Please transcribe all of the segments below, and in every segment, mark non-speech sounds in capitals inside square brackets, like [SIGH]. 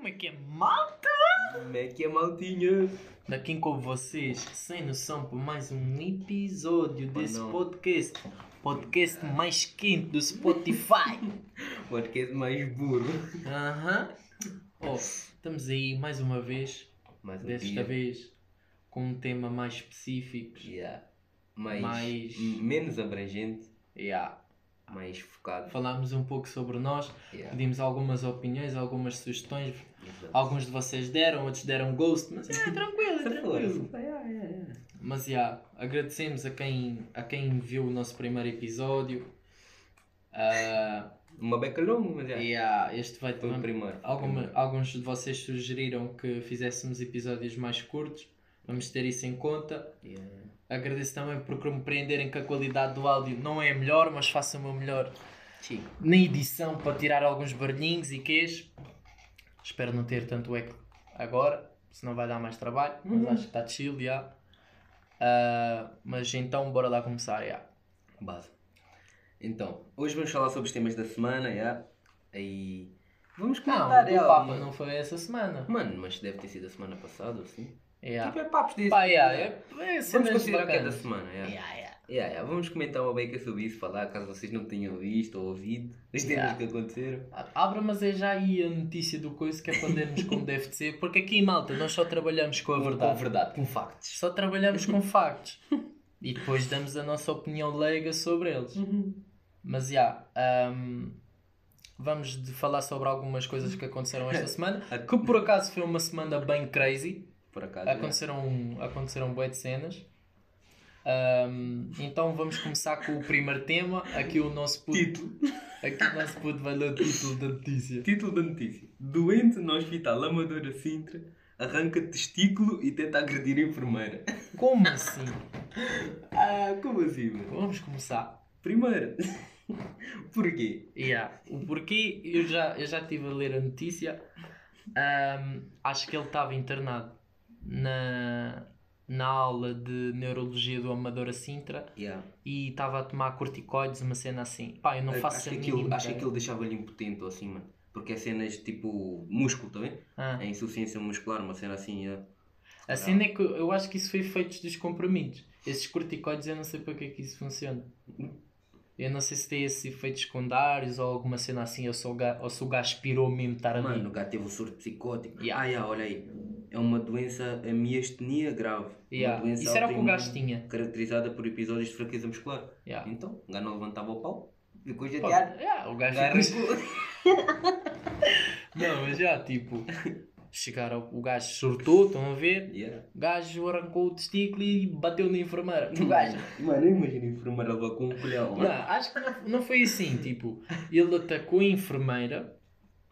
Como é que é, malta? Como é que é, maltinha? Daqui com vocês, sem noção, por mais um episódio desse não. podcast. Podcast mais quente do Spotify. [LAUGHS] Podcast mais burro. Aham. Oh, estamos aí mais uma vez, Mais um desta dia. vez, com um tema mais específico. Yeah. Mais, Mais- menos abrangente, Yeah. mais focado. Falámos um pouco sobre nós, Yeah. pedimos algumas opiniões, algumas sugestões. Exato. Alguns de vocês deram, outros deram ghost, mas é tranquilo, é tranquilo. Yeah, yeah, yeah. Mas já, agradecemos a quem, a quem viu o nosso primeiro episódio. Ah, Uma beca longa, mas é. yeah, este vai o primeiro. Alguma, alguns de vocês sugeriram que fizéssemos episódios mais curtos. Vamos ter isso em conta. Yeah. Agradeço também por compreenderem que a qualidade do áudio não é a melhor, mas faço o meu melhor Sim. na edição para tirar alguns barulhinhos e quês. Espero não ter tanto eco agora, senão vai dar mais trabalho. Mas acho que está chill, já. Ah, mas então, bora lá começar, já. Base. Então, hoje vamos falar sobre os temas da semana, yeah. Aí. Vamos Não, comentar, o yeah, Papa mano. não foi essa semana. Mano, mas deve ter sido a semana passada, assim. Yeah. Tipo, é papos desse. Pá, yeah, yeah. é, é Vamos considerar que é da bacanas. semana, yeah. Yeah, yeah. Yeah, yeah. Vamos comentar uma beca sobre isso, falar caso vocês não tenham visto ou ouvido os temas Yeah. que aconteceram. Abra, mas é já aí a notícia do coisa que é para como deve de ser, porque aqui em Malta nós só trabalhamos com a Com verdade. verdade, com factos. Só trabalhamos com [LAUGHS] factos. E depois damos a nossa opinião leiga sobre eles. Mas já, ahm, vamos de falar sobre algumas coisas que aconteceram esta [LAUGHS] semana. Que por acaso foi uma semana bem crazy. Por acaso. yeah. Aconteceram, aconteceram bué de cenas. Ahm, então vamos começar com o primeiro tema. Aqui o nosso puto, Título. aqui o nosso puto vai ler o título da notícia. Título da notícia. Doente no hospital Amadora Sintra arranca testículo e tenta agredir a enfermeira. Como assim? [LAUGHS] Ah, como assim, mano? Vamos começar. Primeiro. [LAUGHS] Porquê? Yeah. O porquê, eu já, eu já estive a ler a notícia. Ahm, acho que ele estava internado na, na aula de Neurologia do Amadora Sintra Yeah. e estava a tomar corticoides, uma cena assim. Pá, eu não faço acho a que aquilo, acho que aquilo deixava-lhe impotente ou assim, mano. Porque é cenas tipo músculo, tá bem? Ah. É insuficiência muscular, uma cena assim. yeah. A cena é que eu acho que isso foi feito dos comprimidos. Esses corticoides eu não sei para que é que isso funciona. Eu não sei se tem esses efeitos secundários ou alguma cena assim, ou se o gajo, ou se o gajo aspirou mesmo estar ali. Mano, o gato teve o surto psicótico. Yeah. Ah, yeah, olha aí. É uma doença, a miastenia grave. Yeah. Uma Isso era o que o gajo tinha. Caracterizada por episódios de fraqueza muscular. Yeah. Então, o gajo não levantava o pau. Ficou chateado. yeah, o gajo ficou- [LAUGHS] Não, mas já, tipo, [LAUGHS] chegaram, o gajo surtou, estão a ver? Yeah. O gajo arrancou o testículo e bateu na enfermeira. O [LAUGHS] gajo. Mano, eu imagino a enfermeira levar com um colhão. Não, acho que não, não foi assim, tipo, ele atacou a enfermeira.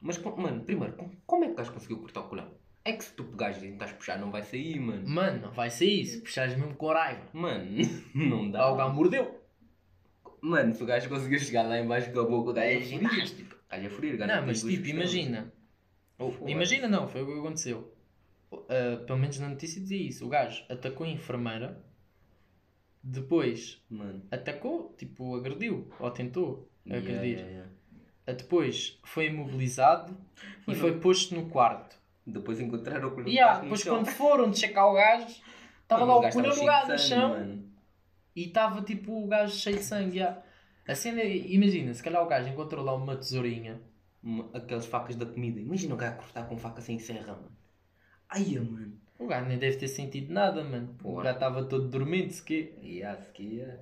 Mas, mano, primeiro, com- como é que o gajo conseguiu cortar o colhão? É que se tu pegares e tentares puxar, não vai sair, mano. Mano, não vai ser isso, puxares mesmo com raiva. Mano, [LAUGHS] não dá. O gajo mordeu. Mano, se o gajo conseguiu chegar lá embaixo com a boca, o gajo É ginástico. O gajo é furir, o gajo Não, mas tipo, imagina. Foda-se. imagina não, foi o que aconteceu. Uh, pelo menos na notícia dizia isso. O gajo atacou a enfermeira, depois Mano. atacou, tipo, agrediu, ou tentou Yeah, agredir. yeah, yeah. Uh, Depois foi imobilizado e foi posto no quarto. Depois encontraram o colhão ah, no depois quando foram de checar o gajo, estava lá o colhão no gajo no chão mano. e estava tipo o gajo cheio de sangue. ah. A cena, é- imagina, se calhar o gajo encontrou lá uma tesourinha. Uma- Aquelas facas da comida. Imagina o gajo cortar com faca sem serra, mano. Ai, mano. O gajo nem deve ter sentido nada, mano. O gajo estava todo dormente, se quê. Yeah, se que yeah.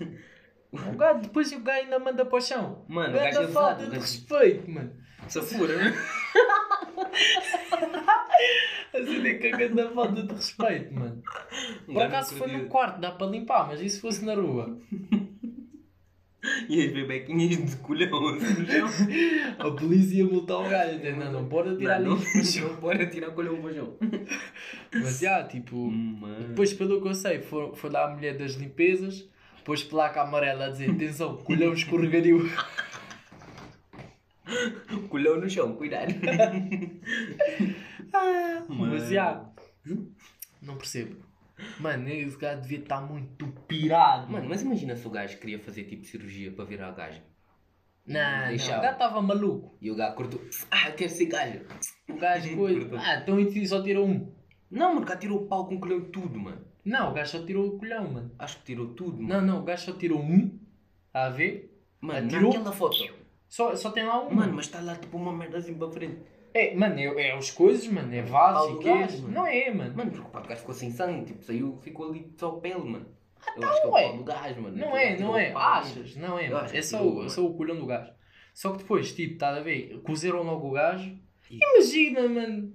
[LAUGHS] O gajo, depois o gajo ainda manda para o chão. Mano, o gajo é falta de respeito, mano. Safura? [LAUGHS] [LAUGHS] A cena é que a grande falta de respeito, mano. Por acaso foi no quarto, dá para limpar, mas e se fosse na rua? [LAUGHS] E as bebequinhas de colhão assim [LAUGHS] no chão. A polícia ia multar o gajo, até não, não pode tirar Não, lixo [LAUGHS] não pode tirar colhão para o chão. Mas já, tipo, Mano. depois pelo que eu sei, foi, foi lá a mulher das limpezas, pôs placa amarela a dizer: atenção, colhão escorregadio. Colhão no chão, cuidado. Mas Mano. já, não percebo. Mano, esse gajo devia estar muito pirado. Mano, mas imagina se o gajo queria fazer tipo cirurgia para virar gajo. Não, não, Deixava. o gajo estava maluco. E o gajo cortou. Ah, quero ser gajo. o gajo. Perdão. Ah, então e só tirou um. Não, mano, o gajo tirou o pau com colhão e tudo, mano. Não, o gajo só tirou o colhão, mano. Acho que tirou tudo, mano. Não, não, o gajo só tirou um. Está a ver? Mano, tirou? naquela foto. Só, só tem lá um. Mano, mas está lá tipo uma merda assim para frente. É, mano, é, é os coisas, mano. É vasos do e queijo. mano. Não é, mano. Mano, porque o gajo ficou sem sangue, tipo, saiu, ficou ali só pele, mano. Eu então acho que é o não é. pau do gajo, mano. Não Aquele é, gajo não tirou é. Achas? Não é, mano. que É só, tirou, o- mano. só o colhão do gajo. Só que depois, tipo, estás a ver? Cozeram logo o gajo. Imagina, mano.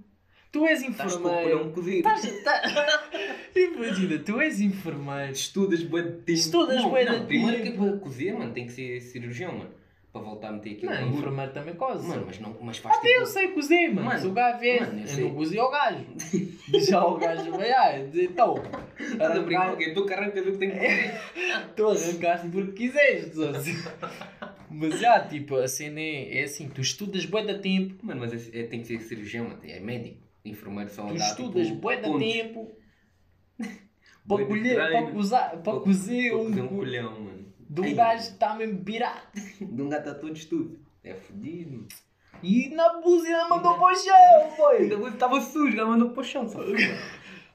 Tu és enfermeiro. Estás- tá- [LAUGHS] Imagina, tu és enfermeiro. Estudas bué de tempo. Estudas Não, bué de não, Primeiro que é tempo. para cozer, mano, tem que ser cirurgião, mano. Para voltar a meter aquilo. Não, no bagulho. enfermeiro também coze. Mano, mas, não, mas faz Até tipo... eu sei cozer, mano. Mano, Se o gajo é. mano, eu Eu, não cozia o gajo. [LAUGHS] Já o gajo vai, ah, dizer, então. Estás a brincar, ok? Tu que arrancas o que tem que fazer. [LAUGHS] Tu arrancaste porque quiseste. Mas já, tipo, a cena é, é assim: tu estudas bué da tempo, Mano, mas é, é- tem que ser cirurgião, mano. É médico. Enfermeiro só tu estudas tipo, bué da tempo [LAUGHS] para colher, para cozer, para cozer cozer um colhão, mano. De um gajo que está mesmo virado. De um gato a todo estudo. É fodido. E na buzina mandou para o chão, foi. Ainda estava sujo, ela mandou para o chão. [LAUGHS]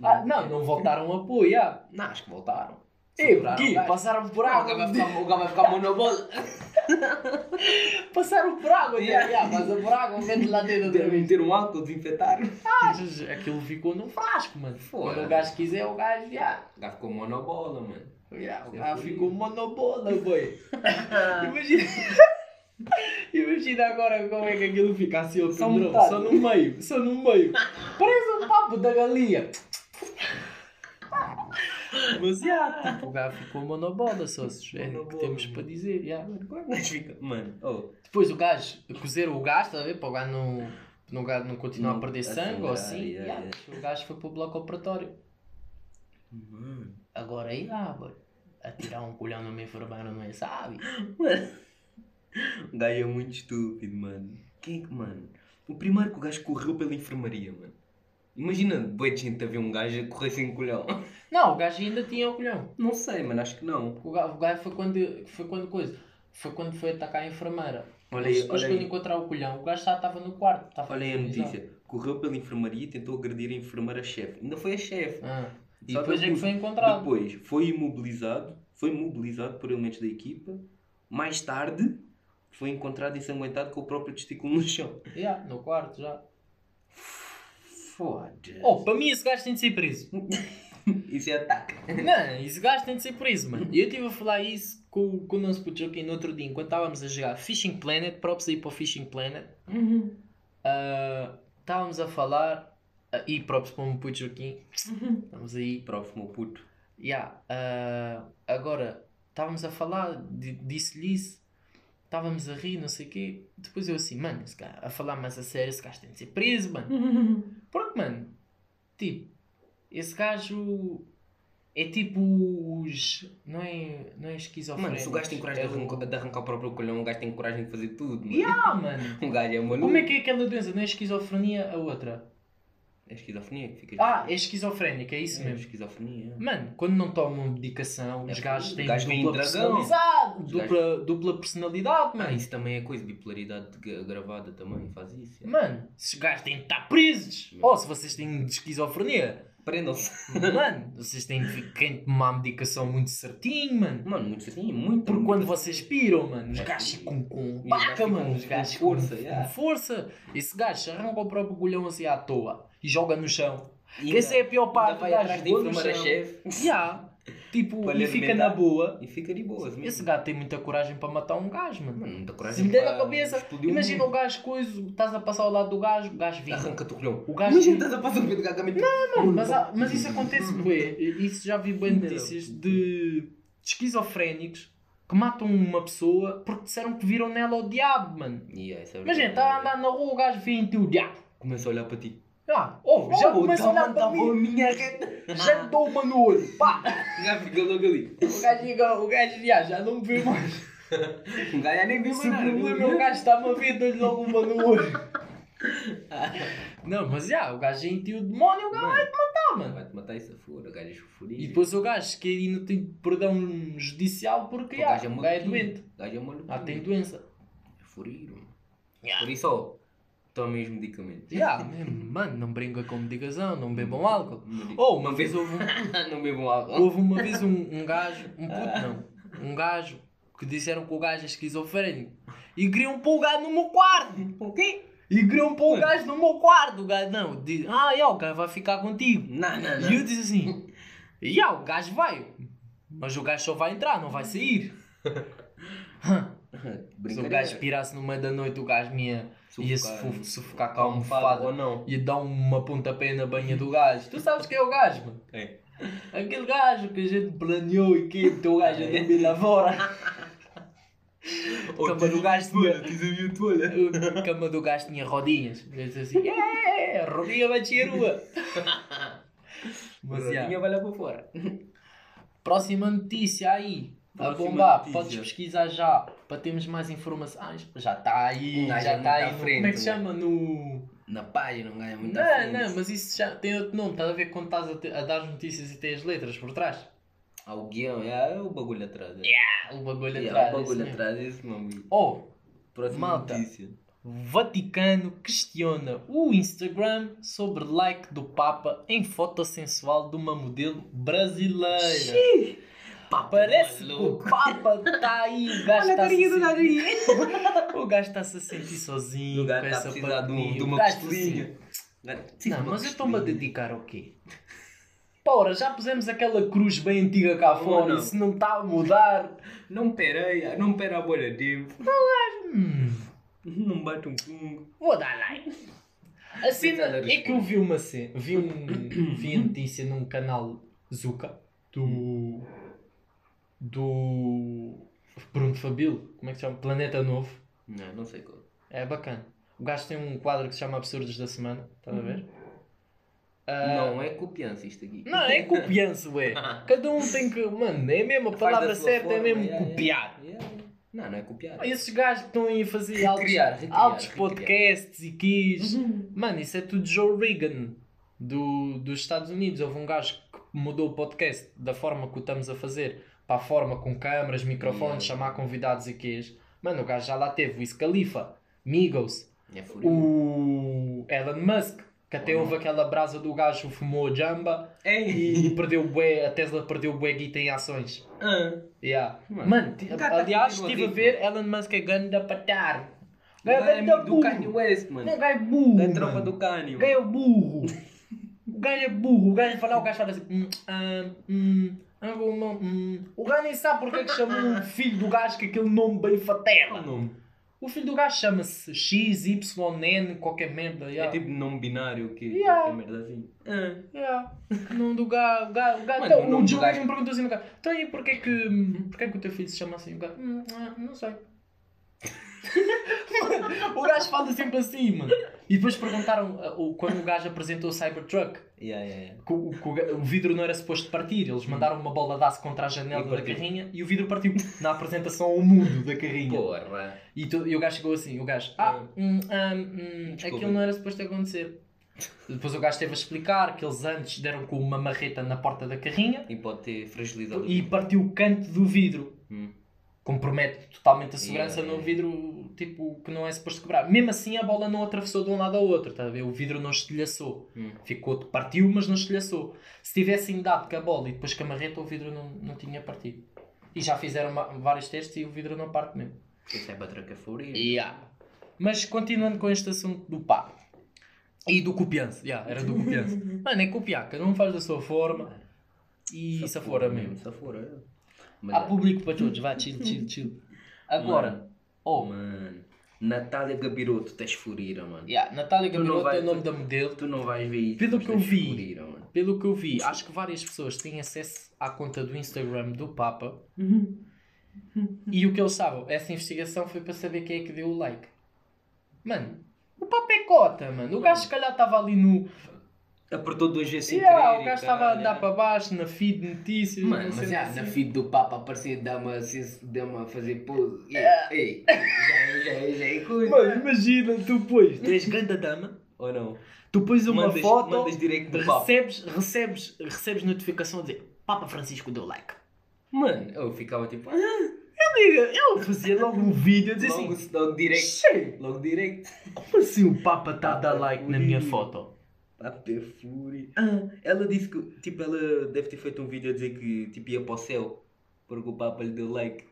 Ah, não, não voltaram a apoiar. Não, acho que voltaram. O gajo. Passaram por Não, o água. gajo vai ficar- o gajo vai ficar mão na bola. [LAUGHS] Passaram por água, Yeah. yeah. yeah, passa por água, mete lá dentro outra Devem meter um álcool, desinfetar. Achas? Aquilo ficou num frasco, mano. Quando o gajo quiser, o gajo já. O gajo ficou mão na bola, mano. Yeah, o é fodido. ficou monobola, boy. [LAUGHS] Imagina. Imagina agora como é que aquilo fica assim ao Só metade. Só no meio, só no meio. Parece um papo da galinha. Mas já, tipo, o gajo ficou monobola, sócios. É o que temos para dizer. yeah. É gajo fica? Mano, oh. Depois o gajo, cozeram o gajo, está a ver? Para o gajo não, não, não continuar a perder a sangue ou assim. yeah, yeah. O gajo foi para o bloco operatório. Mano. Agora aí, ah, boy. Atirar um colhão numa enfermeira não é sabe? Mano. [LAUGHS] O gajo é muito estúpido, mano. Quem é que, mano? O primeiro que o gajo correu pela enfermaria, mano. Imagina, boa de gente a ver um gajo a correr sem colhão. [LAUGHS] Não, o gajo ainda tinha o colhão. Não sei, mano, acho que não. O gajo, o gajo foi quando foi quando coisa. Foi quando foi atacar a enfermeira. Olha Depois, aí, depois olha quando aí. encontrar o colhão, o gajo já estava no quarto. Estava Olha aí a notícia. Correu pela enfermaria e tentou agredir a enfermeira-chefe. Ainda foi a chefe. Ah. E Só depois é que foi encontrado. Depois foi imobilizado, foi mobilizado por elementos da equipa. Mais tarde foi encontrado ensanguentado com o próprio testículo no chão. Yeah, no quarto já. Foda-se. Oh, para mim esse gajo tem de ser preso. [LAUGHS] Isso é ataque. Não, esse gajo tem de ser preso, mano. Eu estive a falar isso com, com o nosso puto no outro dia, enquanto estávamos a jogar Fishing Planet, props aí para o Fishing Planet. Ah, estávamos a falar, e props para o meu puto Joaquim. Estamos aí. Prof, meu puto. Yeah, ah, agora, estávamos a falar, di- disse-lhe isso, estávamos a rir, não sei o quê. Depois eu assim, mano, esse gajo, a falar mais a sério, esse gajo tem de ser preso, mano. [LAUGHS] Porque, mano, tipo, esse gajo é tipo os. Não é, não é esquizofrénico. Mano, se o gajo tem coragem é de arrancar, de arrancar o próprio colhão, o gajo tem coragem de fazer tudo. Mano. Yeah, mano. [LAUGHS] Um gajo é maluco. Como é que é aquela doença? Não é esquizofrenia a outra? É esquizofrenia que fica. Ah, é esquizofrénica, é isso é mesmo. esquizofrenia. Mano, quando não tomam medicação, É os gajos têm gajo dupla dragão. personalidade. Os Dupla, dupla personalidade, Ah, mano. isso também é coisa. Bipolaridade gra- gravada também faz isso. é. Mano, esses gajos têm de estar presos. Ou se vocês têm esquizofrenia. Prendam-se. Mano, [LAUGHS] vocês têm de de tomar a medicação muito certinho, mano. Mano, muito certinho, muito. Porque muito. quando vocês piram, mano, os É. gajos ficam com ficam mano. Os com gajos força, ficam com yeah. força. Esse gajo arranca o próprio colhão assim à toa e joga no chão. E Que essa é a pior parte. ainda vai atrás enfermeira-chefe. chão. Yeah. [LAUGHS] Tipo, Para e fica na boa. E fica de boas mesmo. Esse gajo tem muita coragem para matar um gajo, mano. Mano, muita Se coragem lhe der na cabeça, o imagina o gajo coisa, estás a passar ao lado do gajo, o gajo vem. Arranca-te o colhão. O gajo Imagina, estás a passar o gajo a meter- Mano, mas, há- mas isso acontece, bué. Isso já vi bem Não. notícias de, esquizofrénicos que matam uma pessoa porque disseram que viram nela o diabo, mano. Yeah, é Imagina, está a andar na rua, o gajo vê em ti o diabo. Começa a olhar para ti. Ah, oh, já Oh, começa a olhar tá- para mim. a minha reta. Já te dou uma no olho. Pá. O gajo fica logo ali. O gajo, o gajo já, já não me vê mais. O [LAUGHS] gajo já nem vê mais o nada. problema é o gajo está-me a ver, dou-lhe logo uma no olho. [LAUGHS] Não, mas já, o gajo é em o demónio, o gajo vai-te matar, mano. Vai-te matar essa fura, o gajo é chufurido. E depois o gajo que ainda tem perdão judicial porque O já, gajo é o gajo é doente. O gajo é maluco. Ah, tem doença. É furido. mano. Yeah. Por isso. Tomem os medicamentos. Yeah, mano, não brinca com medicação, não bebam álcool. Medi- Ou uma vez houve um, [LAUGHS] não bebam álcool. houve uma vez um, um gajo, um puto não, um gajo que disseram que o gajo é esquizofrénico e queriam pôr o gajo no meu quarto. O quê? E queriam pôr o gajo no meu quarto. O gajo não, diz, ah, é, o gajo vai ficar contigo. Não, não, E não. eu disse assim, yeah, o gajo vai, mas o gajo só vai entrar, não vai sair. [LAUGHS] Se o gajo pirasse no meio da noite, o gajo me ia, Sufocar. sufu- sufocar com a Almofada ou não. Ia dar uma pontapé na banha do gajo. Tu sabes quem é o gajo, mano? É. Aquele gajo que a gente planeou e que o gajo a dormir lá fora. Ou [LAUGHS] Cama do gajo tinha-. A cama do gajo tinha rodinhas. Eu disse assim, é, rodinha vai descer a rua. [LAUGHS] Mas, já. vai lá para fora. Próxima notícia aí. A bombar, notícia. podes pesquisar já para termos mais informações. Já está aí, já é está muito aí. no- frente, como é que se né? chama? No. Na página não ganha muito à Não, não, mas isso já tem outro nome. Estás a ver quando estás a, te- a dar as notícias e tem as letras por trás? Ah, o guião, é, é o bagulho atrás. É, Ah, o bagulho é, atrás. o bagulho atrás, esse meu amigo. Oh, Próxima Malta. notícia. Vaticano questiona o Instagram sobre like do Papa em foto sensual de uma modelo brasileira. Pá, Parece que o maluco. Papa está aí, o gajo Olha a carinha do. [LAUGHS] O gajo está-se a sentir sozinho O gajo com está a essa precisar de, um- de uma costelinha. assim, Não, mas eu estou-me a dedicar ao quê? Pora, já pusemos aquela cruz bem antiga cá Oh, fora não. e se não está a mudar... Não perei, não pera a bolha tempo. Hum, Não bate um fungo. vou dar like. A cena é que eu vi uma cena, vi, um, vi a notícia num canal Zuka do. Do. Bruno Fabilo, como é que se chama? Planeta Novo. Não, não sei qual. É bacana. O gajo tem um quadro que se chama Absurdos da Semana, estás a ver? Ah, Não é copiança isto aqui. Não, é copiança, ué. [LAUGHS] Cada um tem que. Mano, é mesmo a palavra certa, é forma, mesmo yeah, copiar. yeah, yeah. Não, não é copiar. Esses gajos que estão aí a fazer altos, Recriar, recriar, altos recriar. podcasts e quis. Mano, isso é tudo Joe Reagan do, dos Estados Unidos. Houve um gajo que mudou o podcast da forma que o estamos a fazer para a forma com câmaras, microfones, Yeah. chamar convidados e quês. Mano, o gajo já lá teve o Wiz Khalifa, Migos, É o Elon Musk, que até Oh, houve aquela brasa do gajo que fumou jamba Ei! e perdeu bué, a Tesla perdeu bué guita em ações. Ah, Yeah. Mano, Mano, tá aliás, estive a ver Elon Musk é ganda patar. o gajo é amigo do Kanye burro. West, mano. Não, gajo é burro. Da tropa do Kanye. É burro. [LAUGHS] O gajo é burro. O gajo fala, o gajo fala assim. Hum, ah, hum, hum. O gajo nem sabe porque é que chamou o [LAUGHS] filho do gajo com aquele nome bem fatela. nome. O filho do gajo chama-se XYN, qualquer merda. É Yeah. tipo nome binário que Yeah. qualquer merda assim. Ah. Yeah. O nome do gajo. O gajo, o gajo Mano, então, o nome o do Joe gajo- me perguntou assim no gajo. Então aí porquê que, porquê que o teu filho se chama assim? O gajo, "Hum, ah, não sei. O gajo fala sempre assim, mano. E depois perguntaram ah, o- quando o gajo apresentou o Cybertruck. Yeah, yeah, yeah. que o, que o vidro não era suposto partir, eles mandaram uma bola de aço contra a janela E da partiu. carrinha e o vidro partiu na apresentação ao mundo da carrinha. Porra. E, tu- e o gajo chegou assim, o gajo, ah, hum, ah, hum, Desculpa. aquilo não era suposto acontecer. Depois o gajo esteve a explicar que eles antes deram com uma marreta na porta da carrinha E pode ter fragilizado. e partiu o canto do vidro. Hum. Compromete totalmente a segurança Yeah, no vidro, tipo, que não é suposto quebrar. Mesmo assim a bola não atravessou de um lado ao outro, tá a ver? O vidro não estilhaçou. Hum. Ficou, partiu, mas não estilhaçou. Se tivessem dado com a bola e depois com a marreta, o vidro não, não tinha partido. E já fizeram ma- vários testes e o vidro não parte mesmo. Isso é batraca fúria. Yeah. Mas continuando com este assunto do pá e do copiança, yeah, era do copiança. [LAUGHS] Mano, é copiar, cada um faz da sua forma e se fora mesmo. Safora, é. Há é. público para todos, vá, chill, chill, chill. Agora, Mano. Oh, Mano. Natália Gabiroto, tens furira, mano. yeah, Natália Tu Gabiroto é vais- o nome da modelo. Tu não vais ver isso. Pelo que eu vi. Furira, mano. Pelo que eu vi, acho que várias pessoas têm acesso à conta do Instagram do Papa e o que eles sabem, essa investigação foi para saber quem é que deu o like. Mano, o Papa é cota, mano. O gajo se calhar estava ali no. Apertou duas vezes sem Yeah, querer o gajo estava a andar para baixo na feed de notícias. Mano, mas já, assim. na feed do Papa aparecia dama assim, a fazer pose. E, Ei, [LAUGHS] já, já, já é coisa. Mano, imagina, tu pões, tu és grande dama, Ou não? tu pões uma Mandas- foto, mandas direct do Papa. recebes, recebes, recebes notificação a dizer Papa Francisco deu like. Mano, eu ficava tipo. Ah, Eu fazia logo um vídeo a dizer Logo, assim. logo direct. "Che, Logo direct. Como assim o Papa está a dar like na minha foto? Paper Fury. Ah, ela disse que, tipo, ela deve ter feito um vídeo a dizer que, tipo, ia para o céu. Porque o Papa lhe deu like.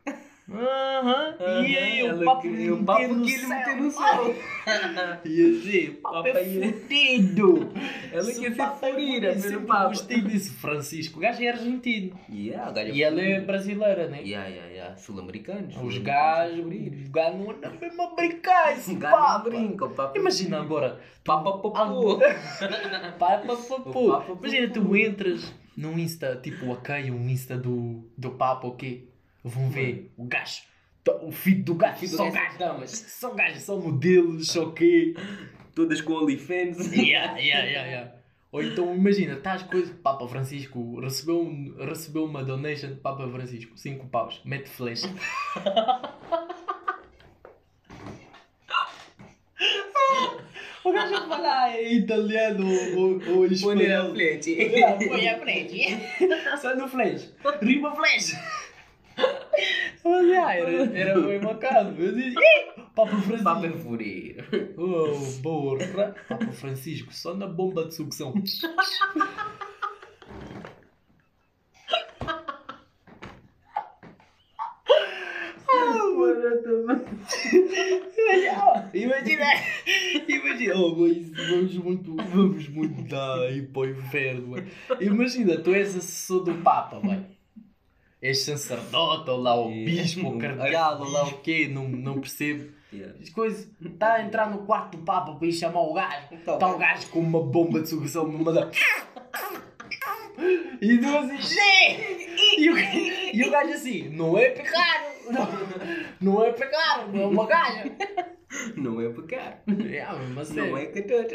Aham. E aí o Ela Papa queria- me o no queria meter céu. no céu. [LAUGHS] Dizer, Papa Papa é fudido. Ela quer o ser é furida, fudido, ver o sempre Papa. Gostei desse Francisco. O gajo é argentino. Yeah, o gajo E ela é brasileira, né? Yeah, yeah, yeah. Sul-americanos. Os gajos, os gajos não andam mesmo a brincar, [LAUGHS] esse O gajo não Papa. brinca, o Papa. Imagina agora, Papa popô. [LAUGHS] Papa, O. Papa Imagina, tu entras no Insta, tipo, ok, um Insta do, do Papa, ok? Vão ver o gajo, to- o filho do gajo, só gajo gajo, damas. só gajo, só modelos, ok? Todas com OnlyFans. [LAUGHS] Yeah, yeah, yeah, yeah. Ou então, imagina, estás coisa, Papa Francisco recebeu, um- recebeu uma donation de Papa Francisco, 5 paus, mete flash. [LAUGHS] O gajo que fala é italiano ou, ou Põe espanhol. frente. Põe a [LAUGHS] frente. Só no flash. Rima flash. Mas yeah, era, era bem macabro. Eu disse, "Ih, Papa Francisco. Papa Fury. Oh, porra. Papa Francisco, só na bomba de sucção. Imagina, imagina, oh, mas vamos muito, vamos muito dar aí para o inferno, mano. Imagina, tu és assessor do Papa, mano. És sacerdote, ou lá o bispo, ou cardeal, ou lá o quê, não, não percebo. Yeah. As coisas, está a entrar no quarto do Papa para ir chamar o gajo. Então. Está o gajo com uma bomba de sucção, me manda. E tu assim, e o, e o gajo assim, não é pecado, não, não é pecado, não é uma gaja. Não é pecar. É, mesmo a sério. Não é catota.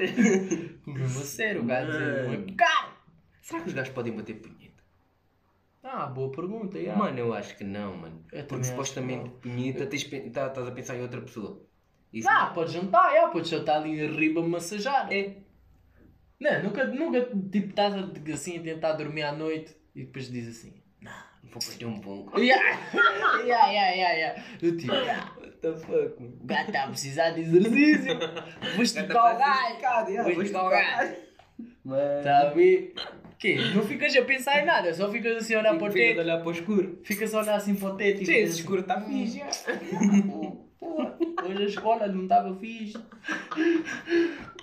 Mesmo a sério, o gajo dizer, não é pecado. Será que os gajos podem bater punheta? Ah, boa pergunta, yeah. Mano, eu acho que não, mano. Eu Porque supostamente pe- tá- estás a pensar em outra pessoa. Isso Ah, podes jantar, yeah, podes jantar ali arriba massajar. é. Não, nunca, nunca, tipo, estás a- assim a tentar dormir à noite e depois diz assim, Vou bater um pouco. yeah, [LAUGHS] yeah, yeah, yeah, yeah. Eu tipo, "Ah, What the fuck, mano? o gajo está a precisar de exercício, [LAUGHS] vou esticar o gajo, vou esticar o gajo. Está a ver? Quê? Não ficas a pensar em nada, só ficas assim a olhar para o Fica de teto, olhar para o escuro. ficas a olhar assim para o teto e Sim, ficas esse escuro está fixe. Porra, hoje a escola não estava fixe.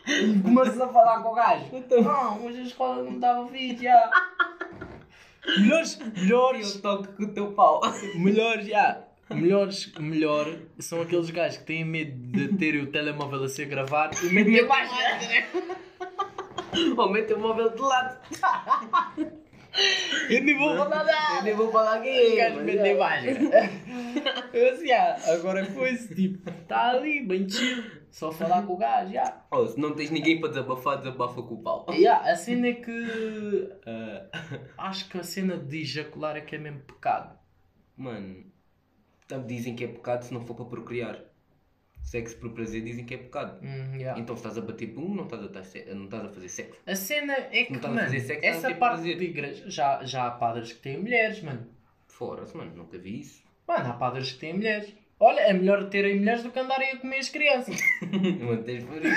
E [LAUGHS] começas a falar com o gajo. Não, hoje a escola não estava fixe, já. Melhores, melhores, Eu toco com o teu pau. melhores, já. Melhores, melhor são aqueles gajos que têm medo de terem o telemóvel a ser gravado e metem a página. [LAUGHS] Aumenta o móvel de lado. [LAUGHS] Eu nem vou falar Eu nada. nem vou falar quem é. metem a página. Eu assim, ah, agora coisa, tipo, está ali, bem chill. Só falar com o gajo, já. Oh, se não tens ninguém para desabafar, desabafa com o pau. Yeah, a cena é que. ah, acho que a cena de ejacular é que é mesmo pecado. Mano, tá- dizem que é pecado se não for para procriar. Sexo por prazer dizem que é pecado. Hum, yeah. Então se estás a bater pum, não estás a, não estás a fazer sexo. A cena é que, mano, sexo, essa parte de igreja, já, já há padres que têm mulheres, mano. Fora-se, mano, nunca vi isso. Mano, há padres que têm mulheres. Olha, é melhor terem mulheres do que andarem a comer as crianças. [LAUGHS] Tens por isso.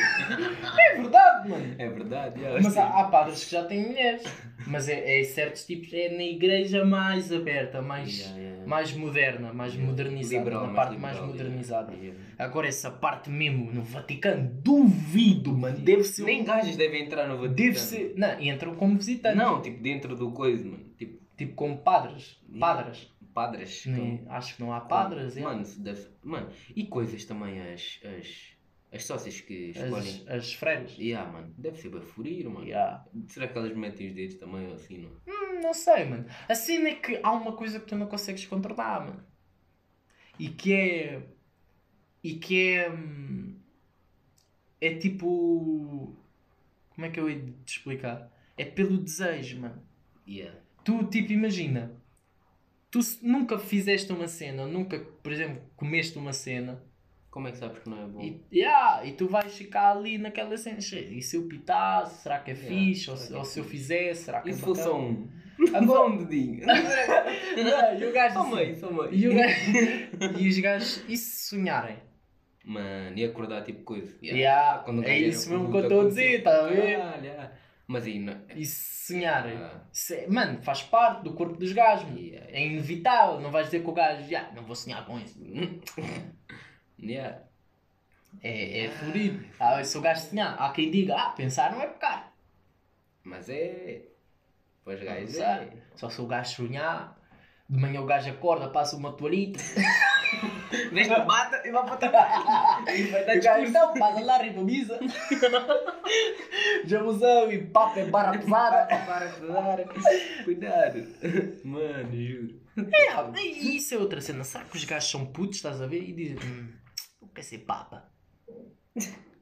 É verdade, mano. É verdade, já, Mas há, há padres que já têm mulheres. Mas é, é certos tipos, é na igreja mais aberta, mais, Yeah, yeah. mais moderna, mais modernizada. Liberal, na mais parte mais liberal, modernizada. yeah, yeah. Agora essa parte mesmo no Vaticano, duvido, mano. Deve ser. Nem gajas devem entrar no Vaticano. Deve ser. Não, entram como visitantes. Não, tipo dentro do coisa, mano. Tipo, Tipo como padres. Padres. Padres. Nem- acho que não há padres. é. Mano, deve... mano, e coisas também as, as, as sócias que escolhem. As, as freiras. Yeah, mano, deve ser bafurir, mano. Yeah. Será que elas metem os dedos também ou assim, não? Hum, não sei, mano. A cena é que há uma coisa que tu não consegues controlar, mano. E que é. E que é. hum, É tipo. Como é que eu hei de te explicar? É pelo desejo, mano. Yeah. Tu, tipo, imagina. Tu se nunca fizeste uma cena, nunca, por exemplo, comeste uma cena Como é que sabes que não é bom? e, yeah, e tu vais ficar ali naquela cena. "Che, E se eu pitasse, será que é Yeah, fixe? Ou, se- é ou se eu fixe?" fizesse, será que E é se fosse bacana?" só um? [LAUGHS] Só um dedinho. [LAUGHS] Não, e o gajo Só assim, meio, só meio. E, o [LAUGHS] gajo, e os gajos, e se sonharem? Mano, e acordar tipo coisa. Yeah, Quando o é isso mesmo que eu estou a dizer, está a ver? Caralho, yeah. Mas aí, não... E se sonharem? Ah. Se- mano, faz parte do corpo dos gajos. Yeah. É inevitável. Não vais dizer que o gajo, "Ya, não vou sonhar com isso. [LAUGHS] Yeah. É, é fodido. Ah, se o gajo sonhar, há quem diga, ah, pensar não é pecar. Mas é. Pois sei. é. Só se o gajo sonhar, de manhã o gajo acorda, passa uma toalhita. [LAUGHS] Veste [LAUGHS] bata e vai para o trabalho. E vai dar discurso. então, passa lá, revisa. Jamuzão e papo é barra pesada. Cuidado. Mano, juro. É, e isso é outra cena. Será que os gajos são putos, estás a ver? E dizem, hum, não quer ser papa.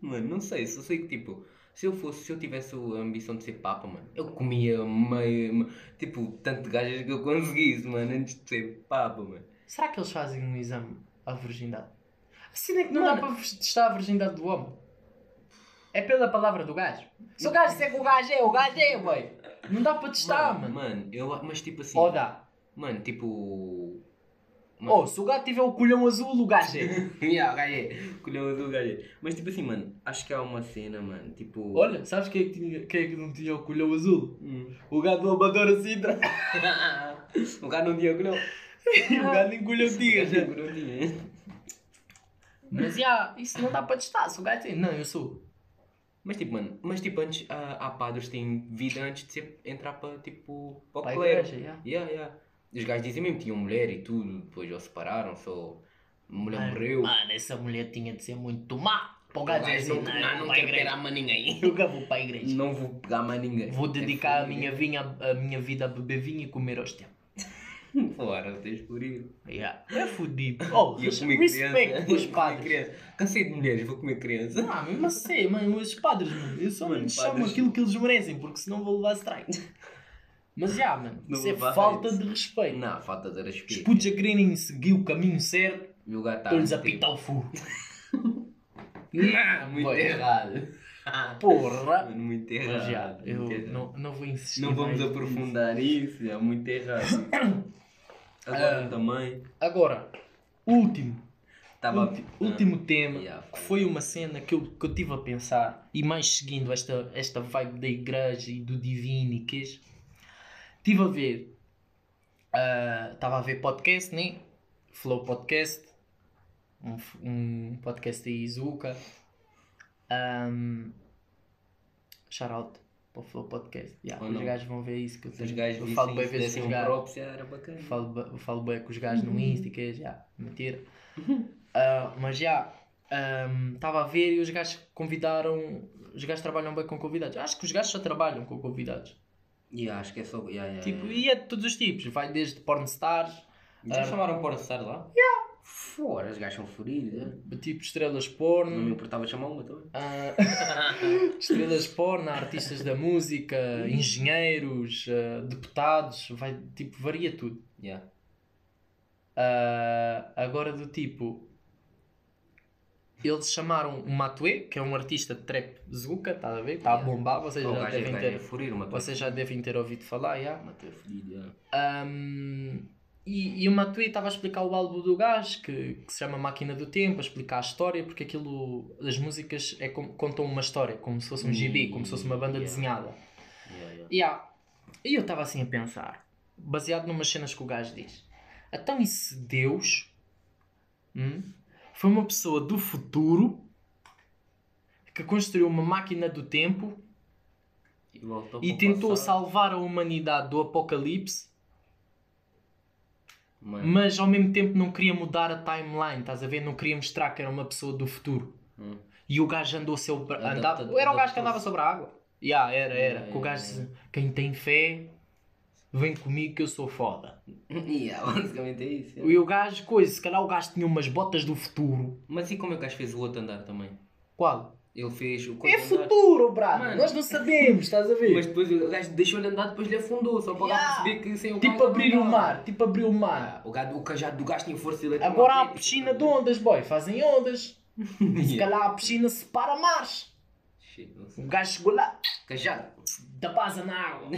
Mano, não sei, só sei que tipo, se eu fosse, se eu tivesse a ambição de ser papa, mano, eu comia meio, tipo, tanto gajas que eu conseguisse, mano, antes de ser papa, mano. Será que eles fazem um exame à virgindade? Assim é que não Mano. dá para testar a virgindade do homem. É pela palavra do gajo. Se o gajo disser que o gajo é, o gajo é, boy. Não dá para testar, mano, mano. mano, eu, mas tipo assim, Ou dá. mano, tipo, Ou se o gajo tiver o colhão azul, o gajo é. [LAUGHS] yeah, gaje, colhão azul, gaje. Mas tipo assim, mano, acho que há uma cena, mano, tipo... Olha, sabes quem é que, tinha, quem é que não tinha o colhão azul? Hum. O gajo do Amadora Sintra. [LAUGHS] o cara não tinha colhão. [LAUGHS] o gajo nem colhão tinha já. Não tinha. Mas já, isso não dá para testar. Se o gajo tem, não, eu sou. Mas tipo, mano, mas tipo, antes há, há padres que têm vida antes de ser, entrar para tipo, para Para o a clero. igreja, já. Yeah, yeah. Os gajos dizem mesmo que tinham mulher e tudo, depois ou separaram, só a mulher morreu. Mano, essa mulher tinha de ser muito má. Para o O gajo dizer não, assim, não, não, não, não quero pegar mais ninguém. [LAUGHS] Nunca vou para a igreja. Não vou pegar mais ninguém. Vou dedicar É a minha, vinha, a minha vida a beber vinho e comer aos tempos. Fudido. Fora, tens por ir. Yeah. É fodido. [LAUGHS] Oh, eu respeito criança. Comer [LAUGHS] padres. criança. Cansei de mulheres, vou comer criança. Ah, mesmo assim, mano, os padres, mano. Eu só Mano, lhes chamo aquilo que eles merecem, porque senão vou levar strike. Mas já, mano, Não isso é falta de respeito. Não, falta de Os respeito. putos a quererem seguir o caminho certo, tá estão-lhes a pitar o furo. [LAUGHS] Não, muito Boy. errado. Porra! Muito Mas errado. já, eu muito errado. não, não vou insistir. Não vamos aprofundar isso, é muito errado. [COUGHS] Agora Ah. também. Agora, último. Tava... Ulti- último tema, Yeah, que foi uma cena que eu, que eu tive a pensar, e mais seguindo esta, esta vibe da igreja e do divino e queijo, estive a ver, ah, estava a ver podcast, né? Flow Podcast, um, um podcast aí, Zuka. Um, shout out para o Flow Podcast. Yeah, Ou os não. gajos vão ver isso que eu, Se os tenho- gajos eu falo bem vezes com um os gajos. props, era bacana. Falo, eu falo bem com os gajos no Insta, que é já, mentira. [LAUGHS] Ah, mas já, estava a ver e os gajos convidaram. Os gajos trabalham bem com convidados. Acho que os gajos só trabalham com convidados. Yeah, acho que é só. Yeah, yeah, Tipo, yeah. e é de todos os tipos. Vai desde pornstars, Já ah, chamaram para estar lá? Fora, os gajos são furidos. é? tipo estrelas Não me porno, importava de chamar uma também. ah, [LAUGHS] estrelas porno, artistas da música, engenheiros, ah, deputados, vai, tipo, varia tudo. Yeah. Ah, agora do tipo. Eles chamaram o Matue, que é um artista de trap zuka, está a ver? Está a Yeah. bombar, vocês O já é- devem ter. furir, Vocês já devem ter ouvido falar, já. Uma é fudido, yeah. Um, e, e o Matue estava a explicar o álbum do gajo, que, que se chama Máquina do Tempo, a explicar a história, porque aquilo, as músicas é como, contam uma história, como se fosse um gibi, como se fosse uma banda Yeah. desenhada. Yeah, yeah. Yeah. E eu estava assim a pensar, baseado numas cenas que o gajo diz. Então e se Deus hum, foi uma pessoa do futuro que construiu uma máquina do tempo E, e tentou passado. salvar a humanidade do apocalipse, Mano. mas ao mesmo tempo não queria mudar a timeline, estás a ver? Não queria mostrar que era uma pessoa do futuro. Hum. E o gajo andou sobre. Adapta- Andava, era o gajo que andava sobre a água. Yeah, era, era. Yeah, que o yeah, gajo, quem tem fé, vem comigo que eu sou foda. [LAUGHS] Yeah, basicamente é isso. yeah. E o gajo, coisa, se calhar o gajo tinha umas botas do futuro. Mas e como é que o gajo fez o outro andar também? Qual? Ele fez o É futuro, brado. Mano. Nós não sabemos, estás a ver? Mas depois o gajo deixou-lhe andar, depois lhe afundou, só para lá Yeah. perceber que sem o tipo abrir o mar, tipo abrir o mar. Ah, o, gajo, o cajado do gajo tinha força Agora há a eletromagnética. piscina de ondas, boy. Fazem ondas. [LAUGHS] Se Yeah. calhar a piscina separa mares. Shit. O gajo chegou lá, Cajado. da pasa na água.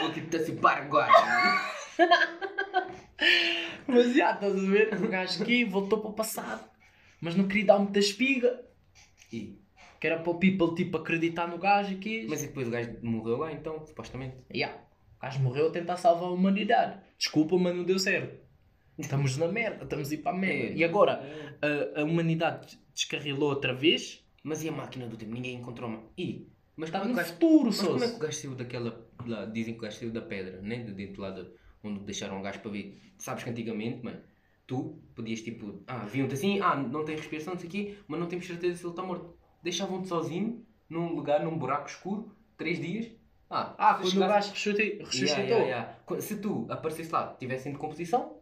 Vou tipo te assim, para agora. [LAUGHS] Mas já, estás a ver? O gajo aqui voltou para o passado. Mas não queria dar muita espiga. E? Que era para o people tipo acreditar no gajo aqui. Mas e depois o gajo morreu lá então, supostamente. Yeah. O gajo morreu a tentar salvar a humanidade. Desculpa, mas não deu certo. Estamos na merda, estamos a ir para a merda. E agora, a, a humanidade descarrilou outra vez. Mas e a máquina do tempo? Ninguém encontrou uma. E? Mas Está como é no gajo- futuro, Mas como é que o gajo saiu daquela. Lá, dizem que o gajo saiu da pedra, nem de dentro lá de, onde deixaram o gajo para ver. Sabes que antigamente, mano, tu podias tipo. Ah, viam-te assim, ah, não tem respiração, não sei o quê, mas não temos certeza se ele está morto. Deixavam-te sozinho, num lugar, num buraco escuro, três dias. Ah, Ah, quando o gajo ressuscitou. Yeah, yeah, yeah. Se tu aparecesse lá, tivesse em decomposição,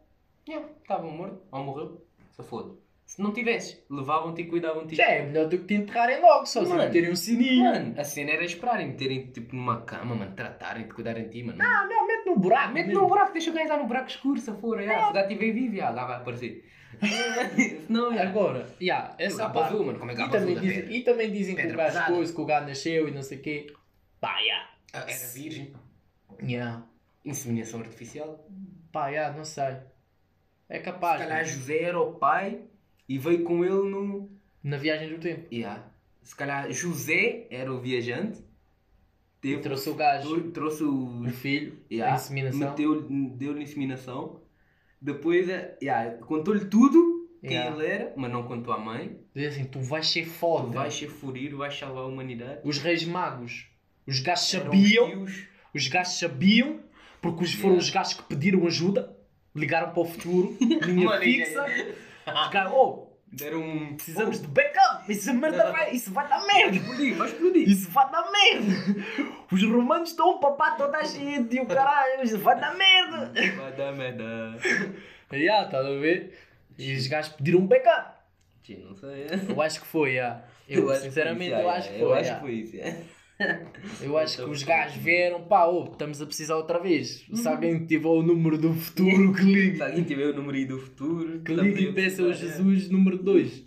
yeah, estavam morto, ou morreu, se foda. Se não tivesses, levavam-te e cuidavam-te. Já é melhor do que te enterrarem logo, só se Mano. meterem um sininho. Mano, a cena era esperarem, meterem tipo numa cama, mano, tratarem de cuidarem de ti, mano. Ah, não, mete no buraco. Mete num buraco, deixa o gajo lá no buraco escuro, se for, já. Se o gajo estiver vivo, lá vai aparecer. [LAUGHS] Não, já. Agora, yeah, essa Gaba parte. azul, mano, como é e, gaba também azul da dizem, pedra? e também dizem que o Pedra gajo pesada. coisa, que o gajo nasceu e não sei o quê. Pá, yeah. Ah, Era virgem. Yeah. Inseminação artificial. Pá, yeah, não sei. É Se capaz. calhar mano. José era o pai e veio com ele no. Na viagem do tempo. Yeah. Se calhar José era o viajante. Teve, trouxe o gajo, trou- trouxe o. o filho, Yeah, a inseminação. Deu-lhe inseminação. Depois eh, yeah, contou-lhe tudo quem Yeah. ele era, mas não contou à mãe. Diz assim, tu vais ser Tu foda. vais ser furido, vais salvar a humanidade. Os reis magos. Os gajos sabiam. os gajos sabiam. Porque os, foram os gajos que pediram ajuda. Ligaram para o futuro. [LAUGHS] Linha fixa. Os oh, Deram um. precisamos de backup. Isso, merda vai, isso vai dar merda. Vai explodir, vai explodir. Isso vai dar merda! Os romanos estão a papar toda a gente e o caralho, isso vai dar merda! Vai dar merda. [LAUGHS] Já, estás a ver? E os gajos pediram um backup. Não sei. Eu acho que foi, já. Eu, que sinceramente, eu acho que foi. Eu acho que foi isso. já. Eu acho que os gajos vieram, pá, ô, estamos a precisar outra vez. Se alguém tiver o número do futuro, que Se ligue. alguém tiver o número aí do futuro, Que ligue e peça ao Jesus número 2.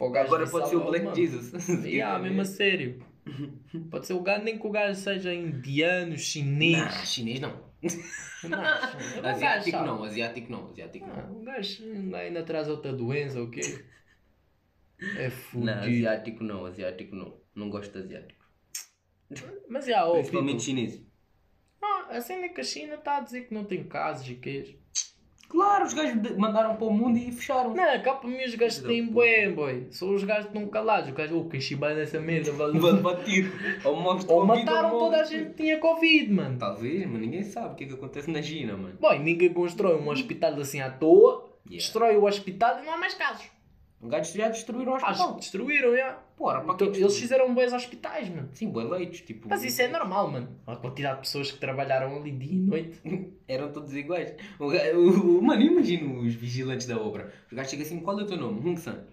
Agora pode ser o Black Jesus. [LAUGHS] Yeah, mesmo a sério. Pode ser o gajo, nem que o gajo seja indiano, chinês. [LAUGHS] Não, chinês não. Não, Asiático sabe. não, asiático não, asiático não. Ah, o gajo ainda traz outra doença ou o quê? [LAUGHS] É Não, fudido. asiático não, asiático não. Não gosto de asiático. Mas já, oh, Principalmente people, chinês. ah, a cena é que a China está a dizer que não tem casos e queijo. Claro, os gajos mandaram para o mundo e fecharam. Não, cá para mim os gajos têm bué, boy. São os gajos que estão calados. O gajo, oh, quem chibar nessa merda, Vão [LAUGHS] valeu. bater. Ou Ou mataram ou toda a gente que tinha Covid, mano. Talvez, mas ninguém sabe o que é que acontece na China, mano. Boy, ninguém constrói um hospital assim à toa. Yeah. Destrói o hospital e não há mais casos. Os gajos já destruíram o Acho que hospital. destruíram, já. Porra, para Então, eles fizeram bons hospitais, mano. Sim, boa leitos, tipo... Mas isso é normal, mano. A quantidade de pessoas que trabalharam ali dia e noite. [LAUGHS] Eram todos iguais. O, o, o- mano, imagina os vigilantes da obra. O gajo chega assim, qual é o teu nome? Hung San.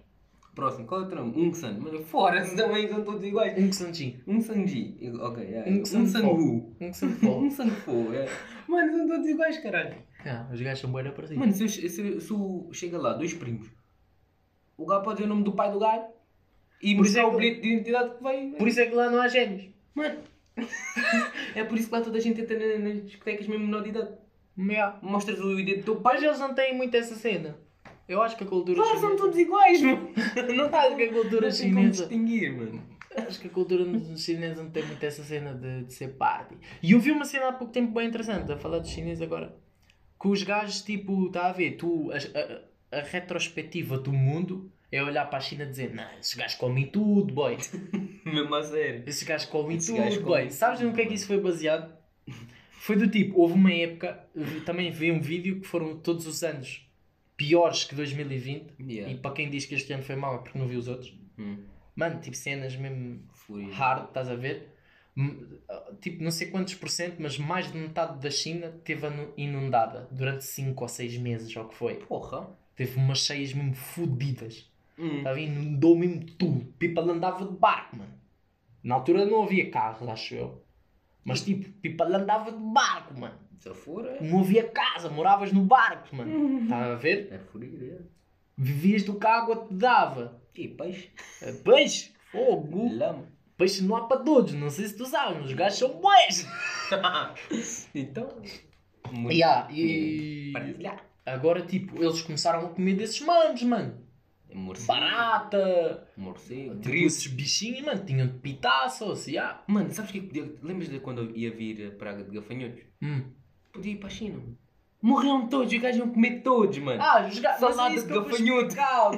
Próximo, qual é o teu nome? Hung San. Mano, fora, também são todos iguais. Um Sanjin. Hung San Ji. Ok, é. Hung Hung San San Fo. Wu. Um Sanfo. Hung [LAUGHS] San Fo, é. Mano, são todos iguais, caralho. ah, os gajos são bué parecidos. Mano, se, eu- se, se o- chega lá, dois primos, o gajo pode dizer o nome do pai do gajo e Por isso mostrar é o que- bilhete de identidade que vai. Por isso é que lá não há gêmeos. Mano, [LAUGHS] é por isso que lá toda a gente entra na- nas discotecas mesmo menor de idade. Yeah. Mostras o ID do teu pai. Mas eles não têm muito essa cena. Eu acho que a cultura Claro, são chinesa... todos iguais, mano. [LAUGHS] Não estás que a cultura Não tem como chinesa... distinguir, mano. Acho que a cultura chinesa não tem muito essa cena de, de ser party. E eu vi uma cena há pouco tempo bem interessante, a falar de chinês agora. Que os gajos, tipo, está a ver, tu, a, a, a retrospectiva do mundo é olhar para a China e dizer, não, esses gajos comem tudo, boy. [LAUGHS] Mesmo a sério. Esses gajos comem Esses tudo, gajos boy. comem Sabes no que é que isso foi baseado? Foi do tipo, houve uma época, também vi um vídeo que foram todos os anos piores que 2020. Yeah. E para quem diz que este ano foi mau é porque não viu os outros. Hum. Mano, tipo cenas mesmo Fúria. hard, estás a ver? Tipo, não sei quantos por cento, mas mais de metade da China anu- inundada durante 5 ou 6 meses, ou o que foi. Porra. Teve umas cheias mesmo fodidas. Hum. Estava inundou mesmo tudo. People andava de barco, mano. Na altura não havia carros, acho eu. Mas tipo, people andava de barco, mano. Se for, é. Não havia casa, moravas no barco, mano. Estás a ver? É fúria, é. Vivias do que a água te dava. E peixe. Peixe, fogo. Lama. Peixe não há para todos, não sei se tu sabes, mas os gajos são boés. [LAUGHS] então. Muito Yeah, e Partilhar. agora, tipo, eles começaram a comer desses manos, mano. Morcego. Barata, Morcego. tipo, esses bichinhos, mano, tinham de pitaço, assim, ah. Mano, sabes o que é que podia. Lembras de quando ia vir a praga de gafanhotos? Hum. Podia ir para a China. Morriam todos, os gajos iam comer todos, mano. Ah, os gajos. Salada é de eu gafanhoto.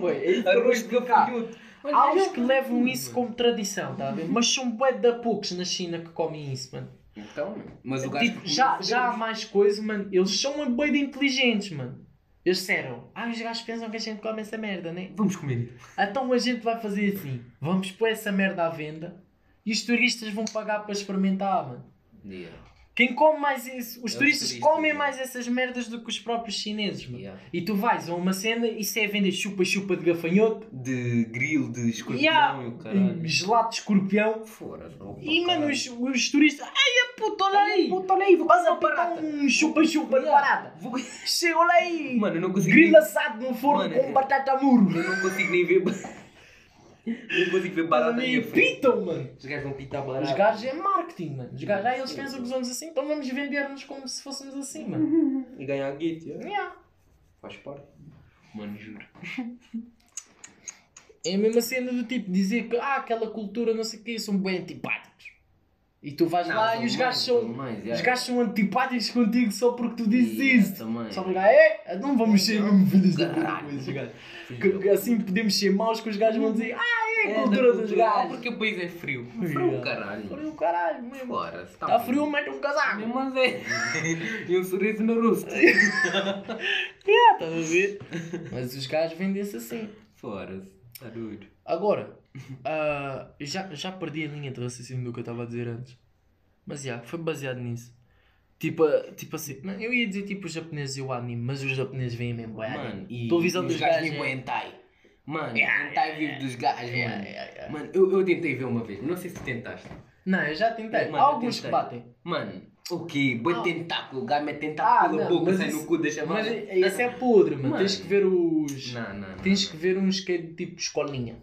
é eu Arroz de gafanhoto. Há uns que levam isso como tradição, tá a ver? Mas são bué da poucos na China que comem isso, mano. Então, mas o gajo. Tipo, já, já há mais coisa, mano. Eles são bué de inteligentes, mano. Eles disseram, ah, os gajos pensam que a gente come essa merda, né? Vamos comer. Então a gente vai fazer assim: vamos pôr essa merda à venda e os turistas vão pagar para experimentar, mano. Yeah. Quem come mais isso, os É turistas turistas, comem yeah. mais essas merdas do que os próprios chineses, mano. Yeah. E tu vais a uma cena e se é vender chupa-chupa de gafanhoto, De grilo, de escorpião yeah, e o caralho. gelado de escorpião. Fora. E mano, os, os turistas, ai a puta, olha aí! Puta, olha aí, vou Vas a barata. um chupa-chupa de barata. Vou- [LAUGHS] Chega, olha aí! Mano, eu não consigo Grilo nem... assado no forno Mano, com é- batata murro. Eu não consigo nem ver... [LAUGHS] não consigo ver barata Mas nem a aí frente. pitam, mano. Os gajos vão pitar barata. Os gajos é marketing, mano. Os gajos, ah, eles pensam que somos assim, então vamos vender-nos como se fôssemos assim, mano. [LAUGHS] E ganhar guito, yeah. Yeah. Faz parte. Mano, juro. É a mesma cena do tipo dizer que ah, aquela cultura não sei o quê são bem antipáticos. E tu vais Não, lá e os gajos são Os yeah. gajos são antipáticos contigo só porque tu dizes Yeah, isso. também. Só porque, ah, é? Não vamos ser mesmo filhos da puta assim podemos ser maus que os gajos vão dizer, ah, é a cultura da dos cultura. Ah, gajos. porque o país é frio. Frio, Yeah. caralho. Frio, caralho, mesmo. Bora. Está frio, mete um casaco. Mas é. [LAUGHS] e um sorriso no rosto. [LAUGHS] Yeah, estás a ver? Mas os gajos vendem-se assim. Fora. Está duro. Agora, ah, eu já, já perdi a linha de raciocínio do que eu estava a dizer antes. Mas já, foi baseado nisso. Tipo, ah, tipo assim, eu ia dizer tipo os japoneses e o anime, mas os japoneses veem mesmo bué Mano, e Televisão os dos gajos gajos. vivem é- hentai. Mano, Yeah, hentai yeah, yeah. dos gajos, Yeah, mano. yeah, yeah. Mano, eu, eu tentei ver uma vez, não sei se tentaste. Não, eu já tentei. Mano, alguns que tentei. batem. Mano, o quê? Boi Ah. tentáculo, o gajo mete Ah, tentáculo pela não, boca, sai isso- no cu, deixa Mas esse é podre, mano. Mano. Tens que ver os. Não, não, não. Tens que ver uns que é de tipo escolinha.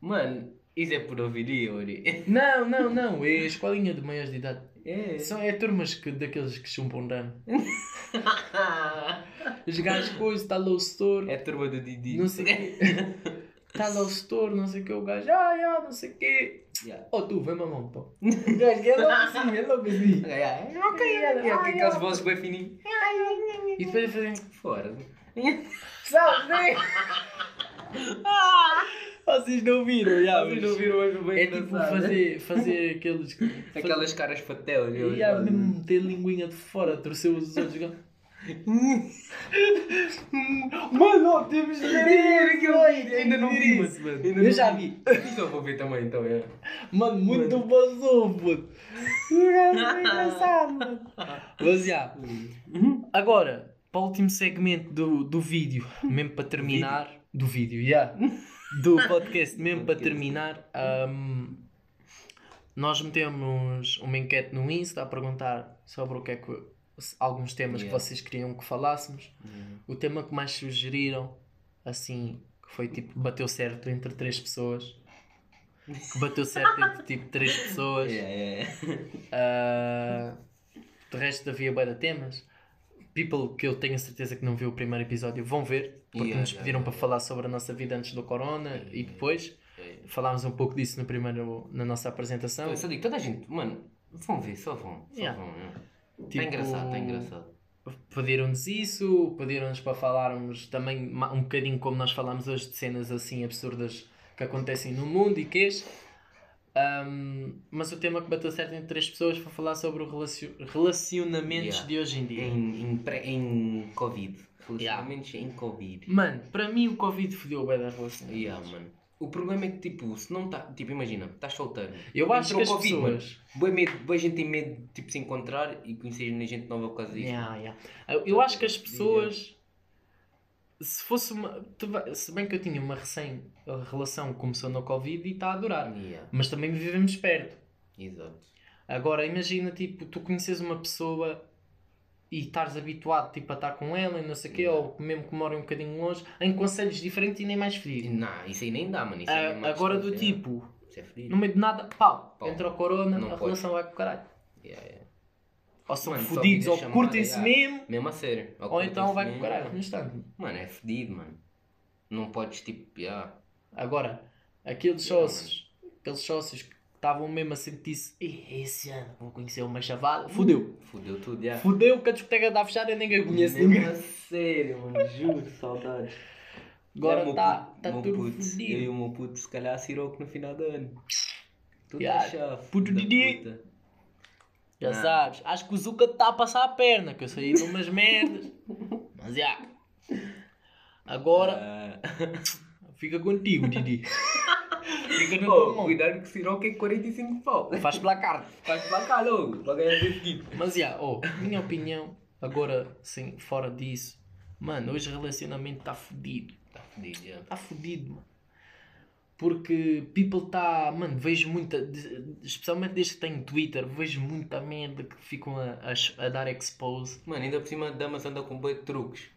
Mano, isso é por ouviria, Ori. [LAUGHS] Não, não, não. É escolinha de maiores de idade. É. São, é turmas que, daqueles que chumpam dano. [LAUGHS] Os gajos coisa, está lá o store. É a turma do Didi. Não sei o quê. Está [LAUGHS] lá o store, não sei o que. O gajo, ah, ah, não sei o quê. Yeah. Oh, tu, vem mamão, pô. O gajo é logo assim, é logo assim. É, é, é, ok, é, é, é. fininhas. E depois fazem. Fora. Sabes, né? Ah, Vocês não viram, já. Vocês não viram hoje bem É tipo fazer, fazer aqueles. [LAUGHS] Aquelas caras fatel. E yeah, mesmo meter a linguinha de fora, torcer os outros. gajos. Mano, temos de ver aquilo aí. Ainda não vi, isso, mano. mano. Ainda Eu não já vi. vi. Então vou ver também, então, é. Mano, muito vazou, puto. É [LAUGHS] muito engraçado, mano. Mas já. Agora, para o último segmento do, do vídeo, [LAUGHS] mesmo para terminar. Do vídeo, já. [LAUGHS] Do podcast, mesmo para terminar. ahm, nós metemos uma enquete no Insta a perguntar sobre o que é que. alguns temas Yeah. que vocês queriam que falássemos. O tema que mais sugeriram, assim, que foi tipo, bateu certo entre três pessoas. Que bateu certo entre tipo três pessoas. [LAUGHS] É, é. Ah, de resto havia bué de temas. People que eu tenho a certeza que não viu o primeiro episódio vão ver, porque Yeah, nos yeah, pediram yeah. para falar sobre a nossa vida antes do corona Yeah, e yeah. depois. É. Falámos um pouco disso no primeiro, na nossa apresentação. Eu só digo, toda a gente, mano, vão ver, só vão. Só Yeah. vão. é. Está Tipo, engraçado, está engraçado. Pediram-nos isso, pediram-nos para falarmos também um bocadinho como nós falámos hoje de cenas assim absurdas que acontecem no mundo e queixo. Ahm, mas o tema que bateu certo entre três pessoas foi falar sobre o relacio- relacionamentos Yeah. de hoje em dia. Em, em, pré- em Covid. Relacionamentos em Covid. Mano, para mim o Covid fodeu bem da relação. Yeah, mano. O problema é que, tipo, se não tá. Tipo, imagina, estás solteiro. Eu acho que as Covid, pessoas. Boa, medo, boa gente tem medo de tipo, se encontrar e conhecer gente nova por causa disso. Yeah, yeah. Eu, eu acho que as pessoas. Se fosse uma. Se bem que eu tinha uma recém a relação que começou no Covid e está a durar. Yeah, Mas também vivemos perto. exato. Agora imagina tipo, tu conheces uma pessoa e estares habituado tipo, a estar com ela e não sei o quê, Yeah. ou mesmo que morem um bocadinho longe, em conselhos diferentes e nem mais fedido. Não, isso aí nem dá, mano. Isso é Ah, uma agora do tipo, é. No meio de nada, pau, Pau. entra o corona, Não a pode. relação vai pro caralho. Yeah, yeah. Ou são Mano, fodidos ou curtem-se mesmo, Mesmo a sério. ou então vai pro mesmo. caralho, no instante. Mano, é fedido, mano. Não podes tipo. Yeah. Agora, aqueles Yeah, sócios, aqueles sócios que estavam mesmo a sentir-se, "Ih, esse ano vou conhecer uma chavala, fudeu. Fudeu tudo, já. Fudeu que a discoteca está fechada e ninguém conhece Mesmo ninguém. a sério, mano. Juro, saudades. Agora está puto- tá meu tudo puto, Eu e fudido. o meu puto, se calhar, siroco no final do ano. Tudo Yeah, a chave. puto Didi. puta. Já Ah. sabes, acho que o Zuka está a passar a perna, que eu saí de umas merdas. Mas já. Agora, Ah. fica contigo, Didi. fica na Oh, tua mão. cuidado que siroco é 45 pau. Faz placar. Faz pra cá logo, para ganhar esse equipe. Mas já, oh, minha opinião, agora, sim, fora disso, mano, hoje o relacionamento está fodido. Tá fedido, já. Está fodido, mano. Porque people está, mano, vejo muita, especialmente desde que tenho Twitter, vejo muita merda que ficam a, a, a dar expose. Mano, ainda por cima, damas anda com boi de truques.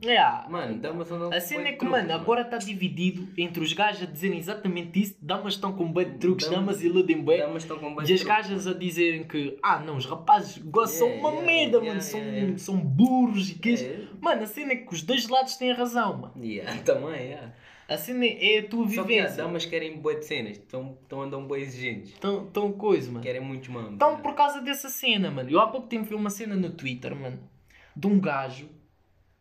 É, Mano, damas anda com a cena é que, truques, mano, agora está dividido entre os gajos a dizerem exatamente isso, damas estão com bué de truques, Damas- damas iludem bué, Damas estão com bué e as gajas a dizerem que, ah não, os rapazes gostam Yeah, uma yeah, merda, yeah, mano, são, yeah, yeah. são burros e que... Mano, a cena é que os dois lados têm razão, mano. Yeah, [LAUGHS] também, yeah. A cena é a tua Só que as vivência. damas querem bué de cenas, estão estão andam bué exigentes. Tão, tão coisa, mano. Querem muitos mamos. Então, por causa dessa cena, mano. Eu há pouco tempo vi uma cena no Twitter, mano, de um gajo.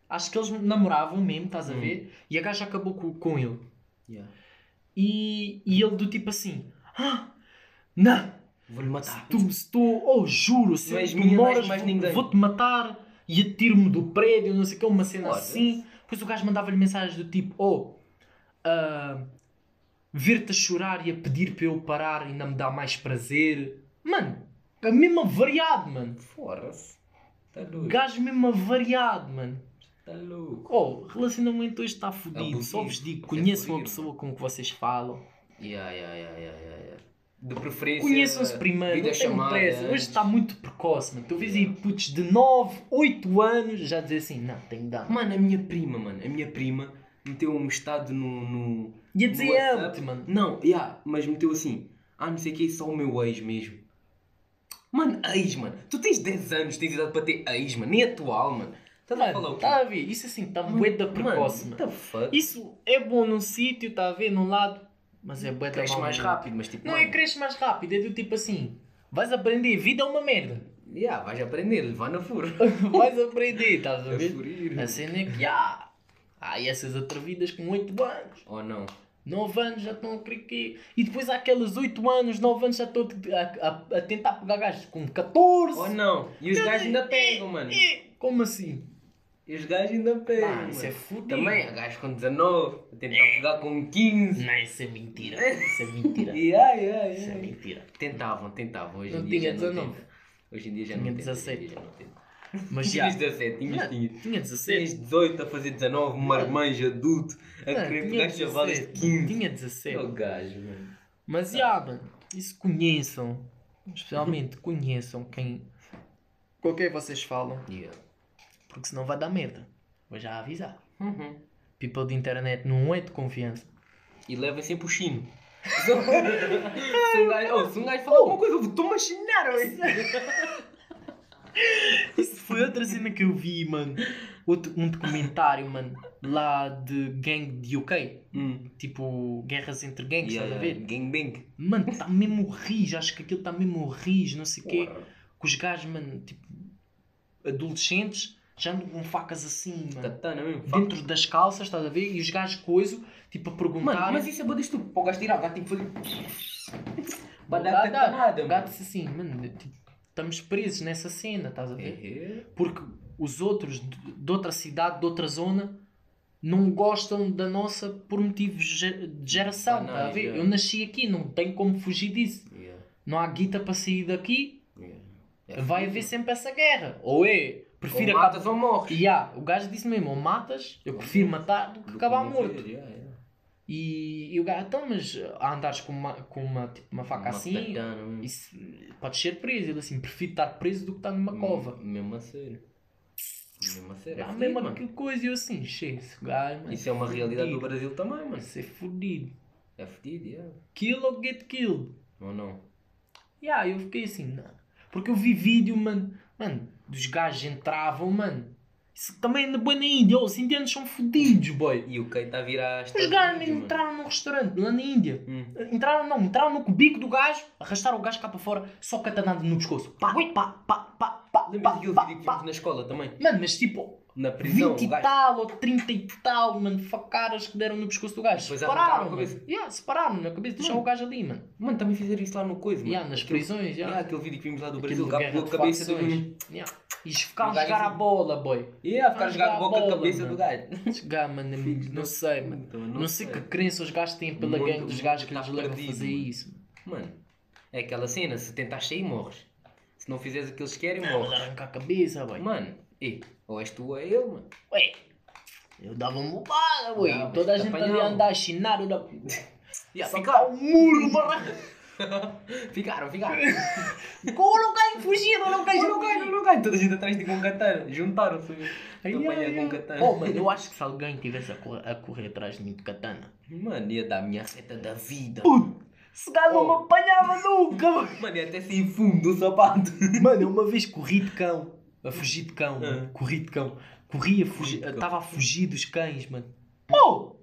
Acho que eles namoravam mesmo, estás a Hum. ver? E a gaja acabou com, com ele. Yeah. E, e ele do tipo assim: Ah, não, Vou-lhe matar. tu, se tu, oh, juro, se és tu moras, vou-te matar e atiro-me do prédio, não sei o que, uma cena Foda-se. assim. Depois o gajo mandava-lhe mensagens do tipo: Oh, ah, ver-te a chorar e a pedir para eu parar ainda me dá mais prazer. Mano, a mesma variado, mano. Fora-se. Tá. Gajo mesmo variado, mano. Tá louco. Oh, relacionamento hoje está fodido. Abusivo. Só vos digo, é conheçam uma fodido, pessoa com que vocês falam. Yeah, yeah, yeah, yeah, yeah. De preferência. Conheçam-se primeiro, não tenham pressa. Hoje está muito precoce, mano. Tu vês aí putos de 9, 8 anos já dizer assim, não, tenho que dar. Mano, a minha prima, mano, a minha prima meteu um estado no. no Ia dizer WhatsApp. mano. Não, yeah, mas meteu assim. Ah, não sei o que, só o meu ex mesmo. Mano, ex, mano. Tu tens 10 anos, tens idade para ter ex, mano. Nem atual, mano. Estás a falar Mano, o quê? está a ver? Isso assim, está bué precoce, Mano, mano. what the fuck? Isso é bom num sítio, está a ver, num lado, mas é bué da Cresce mau mais no outro. rápido, mas tipo. Não mano, é cresce mais rápido, é do tipo assim, vais aprender, vida é uma merda. Yeah, vais aprender, levar na fura. [LAUGHS] vais aprender, estás a ver? furir. A cena é que há. Há essas atrevidas com 8 anos. Ou não? 9 anos já estão a que. E depois há aqueles 8 anos, 9 anos já estão a, a- a tentar pegar gajos com 14. Ou não? E os gajos ainda pegam, mano. como assim? E os gajos ainda pegam. Ah, isso é fudido. Também há gajos com 19, a tentar pegar com 15. Não, isso é mentira. Isso é mentira. [LAUGHS] Yeah, yeah, Isso é yeah. mentira. Tentavam, tentavam. Hoje Não em dia tinha já 19. Não tenta. Hoje em dia já Tinha não tenta, hoje em 17. dia já não tenta. Mas já. Tinhas 17, tinhas, Não, tinhas. Tinha Tinhas 17. 18 a fazer 19, um marmanjo adulto, a Não, querer pegar chavalas de 17. 15. Tinha É 17. o gajo, mano. Mas já, mano, isso conheçam. Especialmente conheçam quem. Com quem vocês falam. Yeah. Porque senão vai dar merda. Vou já avisar. Uhum. People de internet não é de confiança. E levem sempre o chino. [LAUGHS] se um gajo, oh, se um gajo falar alguma coisa, eu estou-me a chinar, velho. [LAUGHS] Isso foi outra cena que eu vi, mano. Outro, um documentário, mano, lá de gang de UK. Hum. Tipo, guerras entre gangues, Yeah, estás a ver? Gangbang. Mano, está mesmo rijo. Acho que aquilo está mesmo rijo, não sei o quê. Que os gajos, mano, tipo, adolescentes, já andam com facas assim, mano. Katana mesmo. fuck. Dentro das calças, estás a ver? E os gajos coiso, tipo, a perguntar. Mano, mas isso é boa disto. Para o gajo tirar, o gajo tem que fazer. Dar O gato disse assim, mano, tipo, estamos presos nessa cena, estás a ver? É. Porque os outros de, de outra cidade, de outra zona, não gostam da nossa por motivos de geração, Banais, estás a ver? é. Eu nasci aqui, não tenho como fugir disso. Yeah, Não há guita para sair daqui, yeah. É vai haver sempre essa guerra. Ou é, prefiro Ou acabar- matas ou morres. Há, o gajo disse mesmo, ou matas, eu prefiro matar do que acabar morto. E, e o gajo, então, mas a andares com uma, com uma, tipo, uma faca Uma assim, katana, mesmo. isso, podes ser preso. Ele assim, prefiro estar preso do que estar numa cova. Mesmo a sério. Mesmo a sério. É fodido, mano. aquela coisa e eu assim, cheio, esse gajo, mano. Isso é uma realidade do. Brasil também, mano. Vai ser fodido. É fedido, yeah. Kill or get killed. Ou não? Yeah, eu fiquei assim, não. Porque eu vi vídeo, mano, mano, dos gajos entravam, mano. Isso também é boa na Índia, oh, os indianos são fodidos, boy. E o Kei está a virar Os gajos entraram num restaurante lá na Índia. Hum. Entraram, não, entraram no cubico do gajo, arrastaram o gajo cá para fora, só catanado no pescoço. Pá, pá, pá, pá, pá, Lembras pá, daquele vídeo que vimos na escola também? Mano, mas tipo, Na prisão, 20 o e gajo. tal ou 30 e tal, mano, facadas que deram no pescoço do gajo. Depois Separaram, mano. Yeah, separaram na cabeça, deixaram o gajo ali, mano. Mano, também fizeram isso lá no coisa, mano. Yeah, nas Aquele- prisões, yeah. Yeah, aquele vídeo que vimos lá do Brasil, de a cabeça do... facções. Yeah. E ficaram a jogar a assim- bola, boy. Yeah, ficar a jogar a boca a bola, cabeça mano. do gajo. [LAUGHS] Gajo, mano, é não sei, mano. Então, Não sei que crença os gajos têm pela gangue dos gajos que lhes levam a fazer isso. Mano, é aquela cena, se tentares sair, morres. Se não fizeres o que eles querem, Mas morres. arrancar a cabeça, boy. Mano, e, ou és tu ou é ele, mano. Ué, eu dava uma bala, ué. Não, Toda a te gente ali apanhavam. a andar a chinar, eu dava... [LAUGHS] Yeah, ficaram, o muro, barra... [LAUGHS] ficaram, ficaram. [LAUGHS] Como o gajo fugiu, não Olha o gajo, olha o gajo, toda a gente atrás de com katana. Juntaram-se. Estou apanhado com katana. Oh, mano, eu acho que se alguém tivesse a correr, a correr atrás de mim de katana... Mano, ia dar a minha reta da vida. Puto, esse gajo não Oh. me apanhava nunca, mano. [LAUGHS] Mano, ia até sem fundo o sapato. [LAUGHS] Mano, eu uma vez corri de cão. A fugir de cão, Ah. mano. Corri de cão. Corri a fugir. cão. Estava a fugir dos cães, mano. Oh!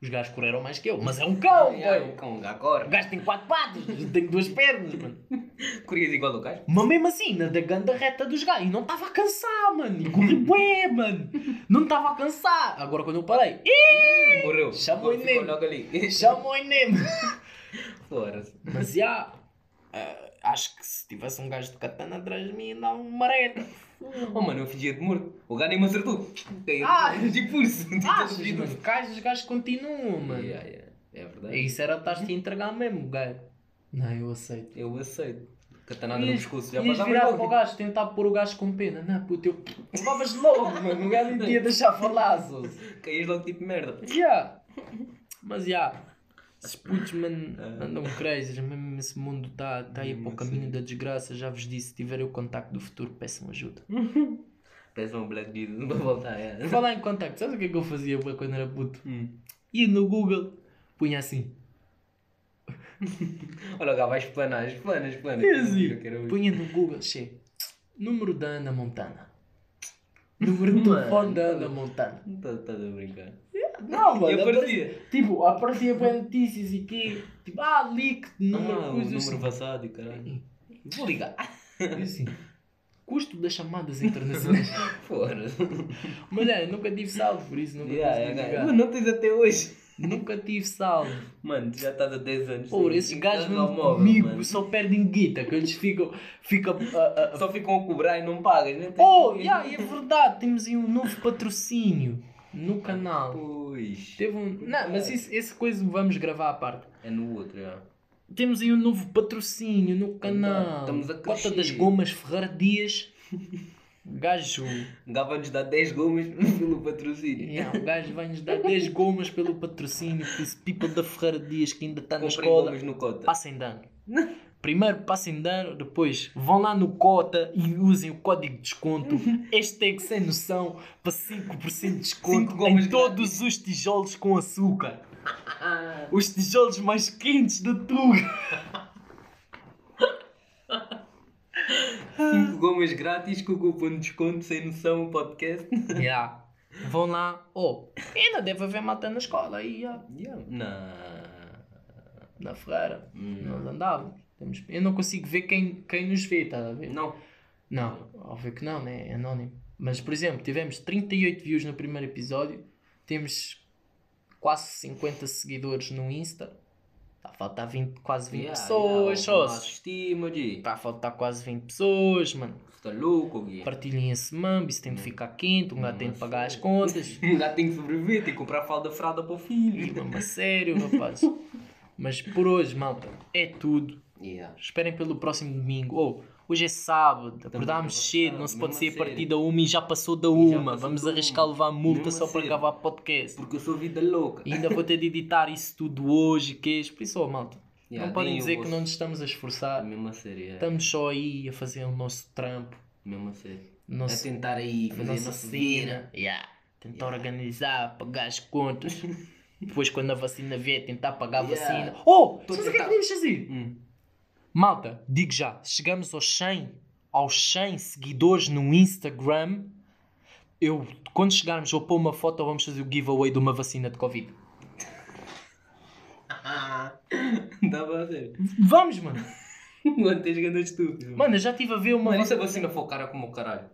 Os gajos correram mais que eu. Mas é um cão, Yeah, boy. o cão O agora. gajo tem quatro patas. Eu [LAUGHS] tenho duas pernas, mano. Corrias igual o gajo? Mas mesmo assim, na da ganda reta dos gajos. E não estava a cansar, mano. E corri bué, mano. Não estava a cansar. Agora quando eu parei. Ih, Morreu. Chamou o Enem. Chamou o Enem. [LAUGHS] Fora-se. Mas já. ah, acho que se tivesse um gajo de katana atrás de mim, dá uma mareta. Oh mano, eu fingia de morto. O gajo nem me acertou. Caiu Ah! [LAUGHS] de pulso. Ah, os gajos, os gajos continuam, mano. Yeah, yeah. É verdade. Isso era estás-te a entregar mesmo, gajo. Não, eu aceito. Eu aceito. Catanada no pescoço. Já ias virar para o gajo, tentar pôr o gajo com pena. Não, puto, eu levavas logo, [LAUGHS] mano. O gajo não te ia deixar falar. Caías logo tipo merda. Já. Mas já. Esses putos, mano, Ah. andam crazy. Mesmo esse mundo está tá aí para o caminho da desgraça. Já vos disse, se tiverem o contacto do futuro, peçam ajuda. [LAUGHS] Peça um Black Jesus para voltar. É. Falar em contacto, sabes o que é que eu fazia quando era puto? Hum. Ia no Google, punha assim. [LAUGHS] Olha, gajo vai explanar, explana, explana. É assim. Punha no Google, che. Número da Ana Montana. Número de telefone da Ana Montana. Estás Tá, a brincar. Não, mano. E aparecia. Tipo, aparecia bem notícias e que. Tipo, ah, leak, número, Ah, o coisa número assim. passado e caralho. Vou ligar. E assim. Custo das chamadas internacionais. [LAUGHS] Fora. Mas é, nunca tive saldo, por isso nunca Yeah, consegui yeah, ligar. Mas não tens até hoje. Nunca tive saldo. Mano, tu já estás há 10 anos. Pô, esses gajos mesmo comigo mano. só perdem guita, que eles ficam. ficam a- a- Só ficam a cobrar e não pagas, né? Oh, yeah, é verdade, temos aí um novo patrocínio no canal. Pois. Teve um. Não, mas isso, esse coisa vamos gravar à parte. É no outro, já. Temos aí um novo patrocínio no canal. Estamos a Cota crescer. das Gomas Ferreira Dias. Gajo. O gajo vai-nos dar 10 gomas [LAUGHS] pelo patrocínio. Yeah, o gajo vai nos dar 10 gomas pelo patrocínio. Por isso, people da Ferreira Dias que ainda está na escola. gomas no cota. Passem dano. Primeiro passem dano, depois vão lá no cota e usem o código de desconto. [LAUGHS] Hashtag sem noção para 5% de desconto Cinco em todos os tijolos com açúcar. [LAUGHS] Os tijolos mais quentes da Tuga. 5 gomas grátis com o cupom de desconto sem noção o podcast. [LAUGHS] Yeah. Vão lá. Oh, ainda deve haver malta na escola aí, yeah. Yeah. Não. na Ferreira. Hum. Nós andávamos. Temos- Eu não consigo ver quem, quem nos vê, estás a ver? Não. Não, óbvio que não, né? É anónimo. Mas, por exemplo, tivemos 38 views no primeiro episódio, temos quase 50 seguidores no Insta. Está a faltar 20, quase 20 Yeah, pessoas, yeah, só. Estima, G. Está a faltar quase 20 pessoas, mano. Está louco, Gui. Partilhem esse mambo, isso tem de ficar quente, um gajo tem de pagar as [LAUGHS] contas. Já tem que sobreviver, tem que comprar fralda fralda para o filho. Mama, sério, rapaz. [LAUGHS] Mas por hoje, malta, é tudo. Yeah. Esperem pelo próximo domingo. Ou hoje é sábado, acordámos cedo, não se pode ser a partir da uma e já passou da uma. Vamos arriscar levar multa só para gravar podcast. Porque eu sou vida louca. E ainda vou ter de editar isso tudo hoje, que é por isso, ó, malta. Yeah, não podem dizer que não nos estamos a esforçar. Mesmo a sério, é. Estamos só aí a fazer o nosso trampo, Mesmo a sério. o A nosso, tentar aí fazer a nossa nossa cena. Yeah. Tentar organizar, pagar as contas. [LAUGHS] Depois, quando a vacina vier, tentar pagar a Yeah. vacina. Oh! Sabes o que é que podemos fazer? Hum. Malta, digo já, chegamos aos 100, aos 100 seguidores no Instagram. Eu, quando chegarmos, vou pôr uma foto, vamos fazer o giveaway de uma vacina de Covid. [LAUGHS] Dá pra fazer. Vamos, mano. Mano, tens grande estúpido. Mano, Mano, eu já estive a ver uma Mano, se a vacina. for cara como o caralho?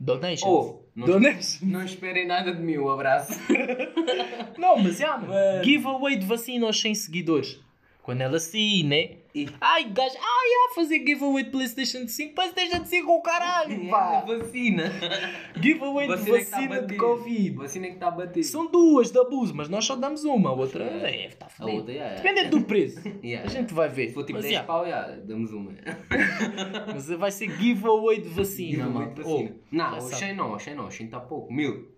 Donation. Oh, não, Donation. não esperem nada de mim, um abraço. [LAUGHS] Não, mas já, mano. Giveaway de vacina aos 100 seguidores. Quando ela sair, né? E- Ai, gajo, ai, ia fazer giveaway de PlayStation 5. PlayStation 5 com o caralho, É, [LAUGHS] pá. vacina. Giveaway de Vacina tá a vacina de bater. Covid. Vacina que está a bater. São duas de abuso, mas nós só damos uma. A outra é, está fodido. outra, yeah, Dependendo do preço. [LAUGHS] Yeah. A gente vai ver. Se for tipo mas, 10 yeah, pau, yeah, damos uma. [LAUGHS] mas vai ser giveaway de vacina, mano. de. Oh, não. 100 não, 100 não, 100 está pouco. Mil.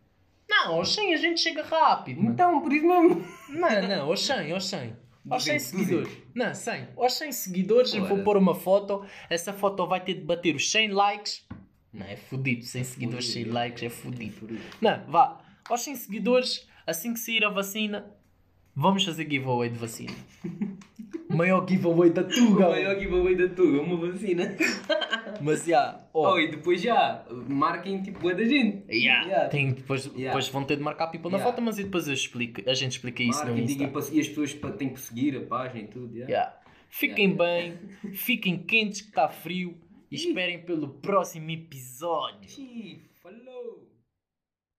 Não, aos 100 a gente chega rápido, mano. Então, por isso mesmo. Não, não, aos 100, aos 100. Aos 100 Duzentos, seguidores. Não, 100. Aos 100 seguidores vou pôr uma foto. Essa foto vai ter de bater os 100 likes. Não, é fudido. 100 seguidores, 100 likes é fudido. Não, vá. Aos 100 seguidores, assim que sair a vacina, vamos fazer giveaway de vacina. [LAUGHS] O maior giveaway da O Tuga. maior giveaway da Tuga, uma vacina. Mas já, Oh, ó. e depois já, marquem tipo boa da gente. Yeah. Yeah. Tem, depois, Yeah. depois vão ter de marcar people na Yeah. foto, mas depois eu explico, a gente explica isso no Marquem, digam para- e as pessoas têm que seguir a página e tudo. Yeah. Yeah. Fiquem bem, fiquem quentes que está frio e esperem pelo próximo episódio. Falou!